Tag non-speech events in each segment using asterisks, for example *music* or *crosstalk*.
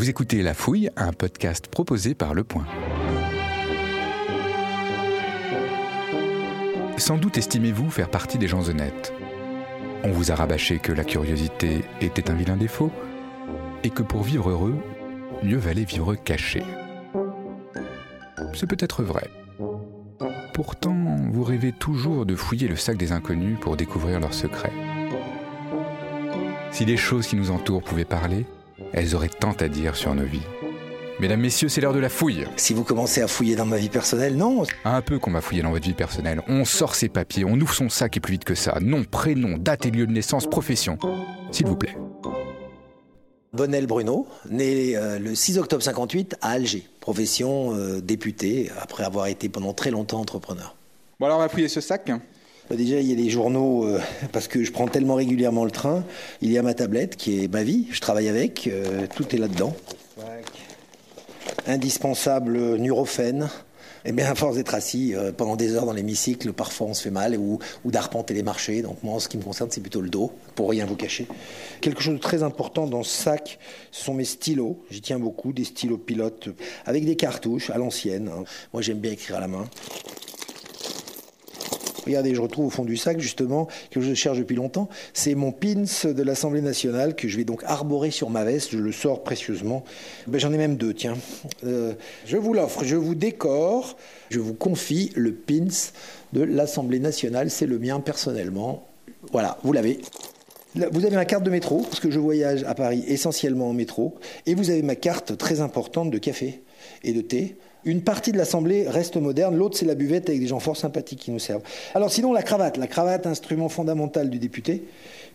Vous écoutez La Fouille, un podcast proposé par Le Point. Sans doute estimez-vous faire partie des gens honnêtes. On vous a rabâché que la curiosité était un vilain défaut et que pour vivre heureux, mieux valait vivre caché. C'est peut-être vrai. Pourtant, vous rêvez toujours de fouiller le sac des inconnus pour découvrir leurs secrets. Si les choses qui nous entourent pouvaient parler, elles auraient tant à dire sur nos vies. Mesdames, Messieurs, c'est l'heure de la fouille. Si vous commencez à fouiller dans ma vie personnelle, non. Un peu qu'on va fouiller dans votre vie personnelle. On sort ses papiers, on ouvre son sac et plus vite que ça. Nom, prénom, date et lieu de naissance, profession. S'il vous plaît. Bonnel Bruno, né euh, le 6 octobre 58 à Alger. Profession euh, député, après avoir été pendant très longtemps entrepreneur. Bon alors on va fouiller ce sac. Bah, déjà, il y a les journaux, euh, parce que je prends tellement régulièrement le train. Il y a ma tablette qui est ma vie, je travaille avec, euh, tout est là-dedans. Indispensable Nurophène. Eh bien, à force d'être assis euh, pendant des heures dans l'hémicycle, parfois on se fait mal ou, ou d'arpenter les marchés. Donc moi, en ce qui me concerne, c'est plutôt le dos, pour rien vous cacher. Quelque chose de très important dans ce sac, ce sont mes stylos. J'y tiens beaucoup, des stylos pilotes avec des cartouches à l'ancienne. hein. Moi, j'aime bien écrire à la main. Regardez, je retrouve au fond du sac justement que je cherche depuis longtemps. C'est mon pins de l'Assemblée nationale que je vais donc arborer sur ma veste. Je le sors précieusement. Ben, J'en ai même deux, tiens. Euh, je vous l'offre, je vous décore, je vous confie le pins de l'Assemblée nationale. C'est le mien personnellement. Voilà, vous l'avez. Vous avez ma carte de métro, parce que je voyage à Paris essentiellement en métro, et vous avez ma carte très importante de café et de thé. Une partie de l'Assemblée reste moderne, l'autre c'est la buvette avec des gens fort sympathiques qui nous servent. Alors sinon la cravate, la cravate instrument fondamental du député,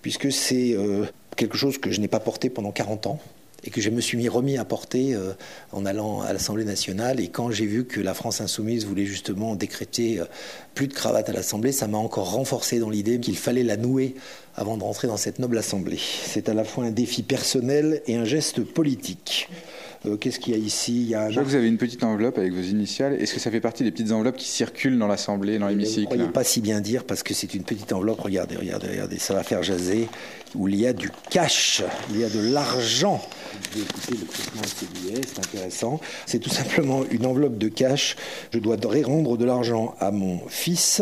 puisque c'est euh, quelque chose que je n'ai pas porté pendant 40 ans et que je me suis mis remis à porter euh, en allant à l'Assemblée nationale. Et quand j'ai vu que la France insoumise voulait justement décréter euh, plus de cravate à l'Assemblée, ça m'a encore renforcé dans l'idée qu'il fallait la nouer avant de rentrer dans cette noble Assemblée. C'est à la fois un défi personnel et un geste politique. Euh, Qu'est-ce qu'il y a ici? Il y a un Je vois que vous avez une petite enveloppe avec vos initiales. Est-ce que ça fait partie des petites enveloppes qui circulent dans l'Assemblée, dans Vous ne l'hémicycle? croyez pas si bien dire parce que c'est une petite enveloppe. Regardez, regardez, regardez, ça va faire jaser. Où il y a du cash, il y a de l'argent. Écouter le c'est intéressant. C'est tout simplement une enveloppe de cash. Je dois rendre de l'argent à mon fils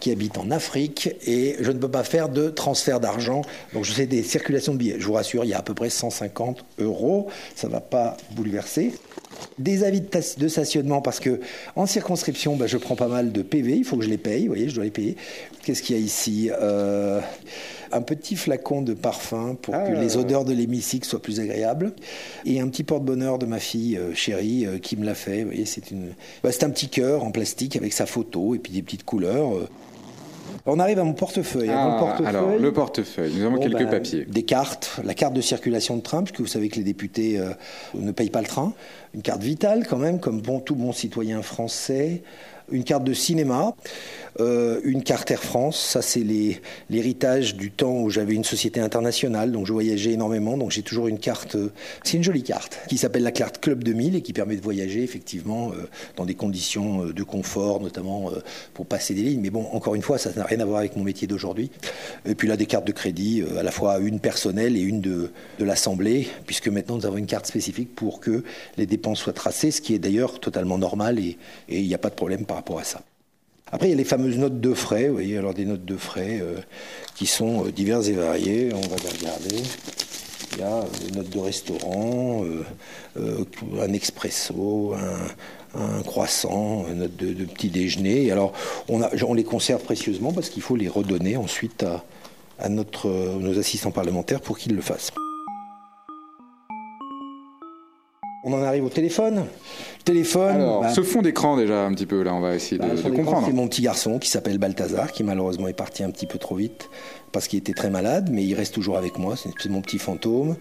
qui habite en Afrique et je ne peux pas faire de transfert d'argent. Donc je fais des circulations de billets. Je vous rassure, il y a à peu près 150 euros. Ça ne va pas bouleverser. Des avis de, de stationnement parce que en circonscription, bah, je prends pas mal de PV, il faut que je les paye, vous voyez, je dois les payer. Qu'est-ce qu'il y a ici? Euh, Un petit flacon de parfum pour que les odeurs de l'hémicycle soient plus agréables et un petit porte-bonheur de ma fille euh, chérie euh, qui me l'a fait. Vous voyez, c'est une, bah, c'est un petit cœur en plastique avec sa photo et puis des petites couleurs. On arrive à mon portefeuille. Ah, portefeuille, alors, le portefeuille. Nous avons Bon, quelques bah, papiers. Des cartes, la carte de circulation de train, puisque vous savez que les députés euh, ne payent pas le train. Une carte vitale quand même, comme bon, tout bon citoyen français. Une carte de cinéma, euh, une carte Air France. Ça, c'est l'héritage du temps où j'avais une société internationale, donc je voyageais énormément. Donc j'ai toujours une carte. euh, c'est une jolie carte qui s'appelle la carte Club 2000 et qui permet de voyager effectivement euh, dans des conditions de confort, notamment pour passer des lignes. Mais bon, encore une fois, ça n'a rien à voir avec mon métier d'aujourd'hui. Et puis là, des cartes de crédit, à la fois une personnelle et une de, de l'Assemblée, puisque maintenant nous avons une carte spécifique pour que les dépenses soient tracées, ce qui est d'ailleurs totalement normal et il n'y a pas de problème par rapport à ça. Après, il y a les fameuses notes de frais, vous voyez, alors des notes de frais euh, qui sont euh, diverses et variées. On va les regarder. Il y a euh, des notes de restaurant, un expresso, un, croissant, une note de, petit déjeuner. Alors, on, les conserve précieusement parce qu'il faut les redonner ensuite à, notre, nos assistants parlementaires pour qu'ils le fassent. On en arrive au téléphone. Téléphone. Alors, bah, ce fond d'écran déjà un petit peu, là, on va essayer de, bah, de l'écran, comprendre. C'est mon petit garçon qui s'appelle Balthazar, qui malheureusement est parti un petit peu trop vite parce qu'il était très malade, mais il reste toujours avec moi. C'est mon petit fantôme.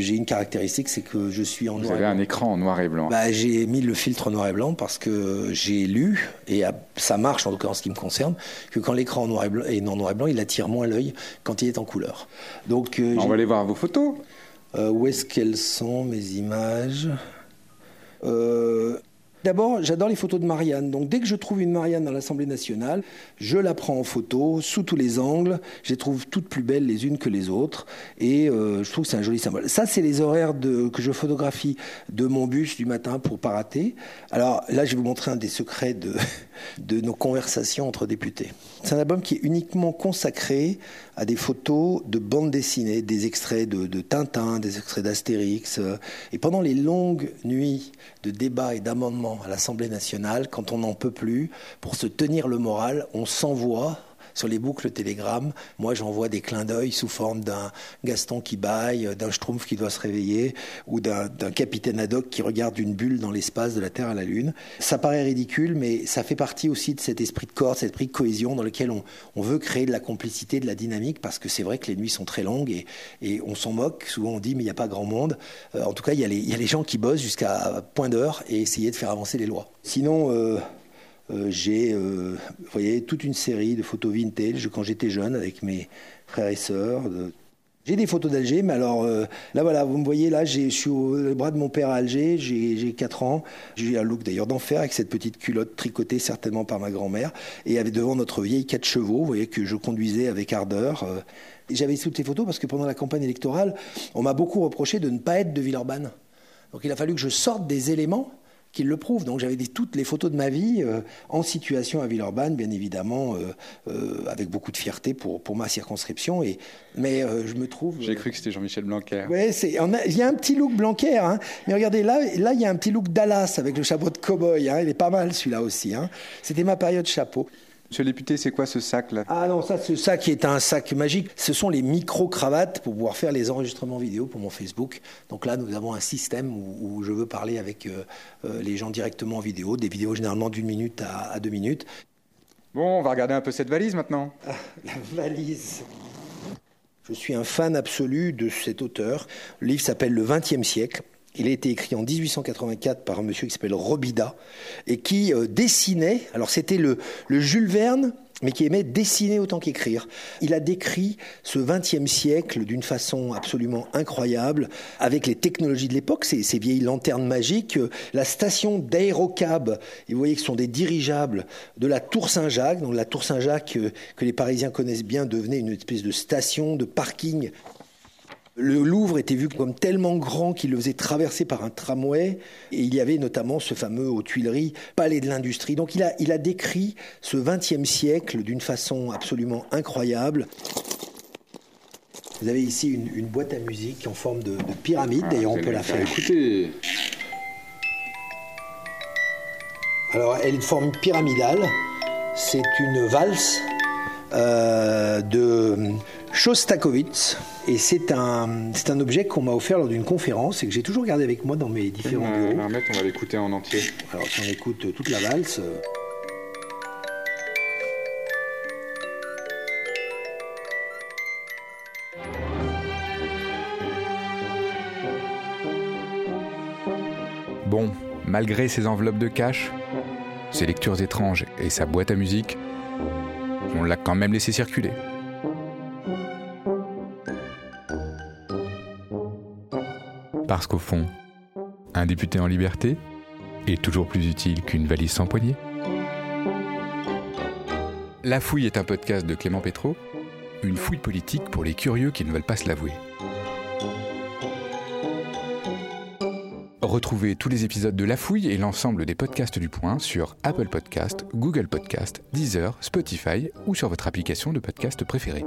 J'ai une caractéristique, c'est que je suis en Vous noir et avez un blanc. écran en noir et blanc. Bah, j'ai mis le filtre noir et blanc parce que j'ai lu, et ça marche en tout cas en ce qui me concerne, que quand l'écran en noir et blanc est en noir et blanc, il attire moins l'œil quand il est en couleur. Donc, euh, on va aller voir vos photos. euh, où est-ce qu'elles sont, mes images? Euh, D'abord, j'adore les photos de Marianne. Donc, dès que je trouve une Marianne dans l'Assemblée nationale, je la prends en photo sous tous les angles. Je les trouve toutes plus belles les unes que les autres. Et euh, je trouve que c'est un joli symbole. Ça, c'est les horaires que je photographie de mon bus du matin pour pas rater. Alors là, je vais vous montrer un des secrets *laughs* de, nos conversations entre députés. C'est un album qui est uniquement consacré à des photos de bandes dessinées, des extraits de, de Tintin, des extraits d'Astérix. Et pendant les longues nuits de débats et d'amendements à l'Assemblée nationale, quand on n'en peut plus, pour se tenir le moral, on s'envoie sur les boucles Telegram, moi j'envoie des clins d'œil sous forme d'un Gaston qui baille, d'un Schtroumpf qui doit se réveiller ou d'un capitaine Haddock qui regarde une bulle dans l'espace de la Terre à la Lune. Ça paraît ridicule, mais ça fait partie aussi de cet esprit de corps, cet esprit de cohésion dans lequel on, veut créer de la complicité, de la dynamique, parce que c'est vrai que les nuits sont très longues et, on s'en moque. Souvent on dit mais il n'y a pas grand monde. Euh, en tout cas, il y, a les, y a les gens qui bossent jusqu'à point d'heure et essayer de faire avancer les lois. Sinon, euh, euh, j'ai, euh, toute une série de photos vintage quand j'étais jeune avec mes frères et sœurs. J'ai des photos d'Alger, mais alors euh, là voilà, vous me voyez là, je suis au bras de mon père à Alger, j'ai 4 ans, j'ai un look d'ailleurs d'enfer avec cette petite culotte tricotée certainement par ma grand-mère, et avec devant notre vieille 4 chevaux, voyez que je conduisais avec ardeur. J'avais toutes ces photos parce que pendant la campagne électorale, on m'a beaucoup reproché de ne pas être de Villeurbanne. Donc il a fallu que je sorte des éléments qui le prouve. Donc j'avais toutes les photos de ma vie euh, en situation à Villeurbanne, bien évidemment, euh, euh, avec beaucoup de fierté pour, pour ma circonscription. Et, mais je me trouve... J'ai cru que c'était Jean-Michel Blanquer. Oui, il y a un petit look Blanquer. Hein. mais regardez, là, là, il y a un petit look Dallas avec le chapeau de cow-boy. Hein. il est pas mal celui-là aussi. Hein. C'était ma période chapeau. Monsieur le député, c'est quoi ce sac-là? Ah non, ça, ce sac est un sac magique. Ce sont les micro-cravates pour pouvoir faire les enregistrements vidéo pour mon Facebook. Donc là, nous avons un système où, je veux parler avec euh, euh, les gens directement en vidéo, des vidéos généralement d'une minute à, deux minutes. Bon, on va regarder un peu cette valise maintenant. Ah, la valise. Je suis un fan absolu de cet auteur. Le livre s'appelle Le XXe siècle. Il a été écrit en 1884 par un monsieur qui s'appelle Robida et qui euh, dessinait. Alors c'était le, Jules Verne mais qui aimait dessiner autant qu'écrire. Il a décrit ce XXe siècle d'une façon absolument incroyable, avec les technologies de l'époque, ces, vieilles lanternes magiques, euh, la station d'aérocab, et vous voyez que ce sont des dirigeables de la Tour Saint-Jacques, donc la Tour Saint-Jacques euh, que les Parisiens connaissent bien devenait une espèce de station, de parking le Louvre était vu comme tellement grand qu'il le faisait traverser par un tramway. Et il y avait notamment ce fameux aux Tuileries palais de l'industrie. Donc il a, il a décrit ce XXe siècle d'une façon absolument incroyable. Vous avez ici une, boîte à musique en forme de, pyramide. D'ailleurs, on peut la faire écouter. Alors, elle est de forme pyramidale. C'est une valse euh, de Shostakovich. Et c'est un, c'est un objet qu'on m'a offert lors d'une conférence et que j'ai toujours gardé avec moi dans mes différents bureaux. on va l'écouter en entier. Alors si on écoute toute la valse. Bon, malgré ses enveloppes de cash, ses lectures étranges et sa boîte à musique, on l'a quand même laissé circuler. Parce qu'au fond, un député en liberté est toujours plus utile qu'une valise sans poignée. La fouille est un podcast de Clément Pétro, une fouille politique pour les curieux qui ne veulent pas se l'avouer. Retrouvez tous les épisodes de La Fouille et l'ensemble des podcasts du Point sur Apple Podcast, Google Podcast, Deezer, Spotify ou sur votre application de podcast préférée.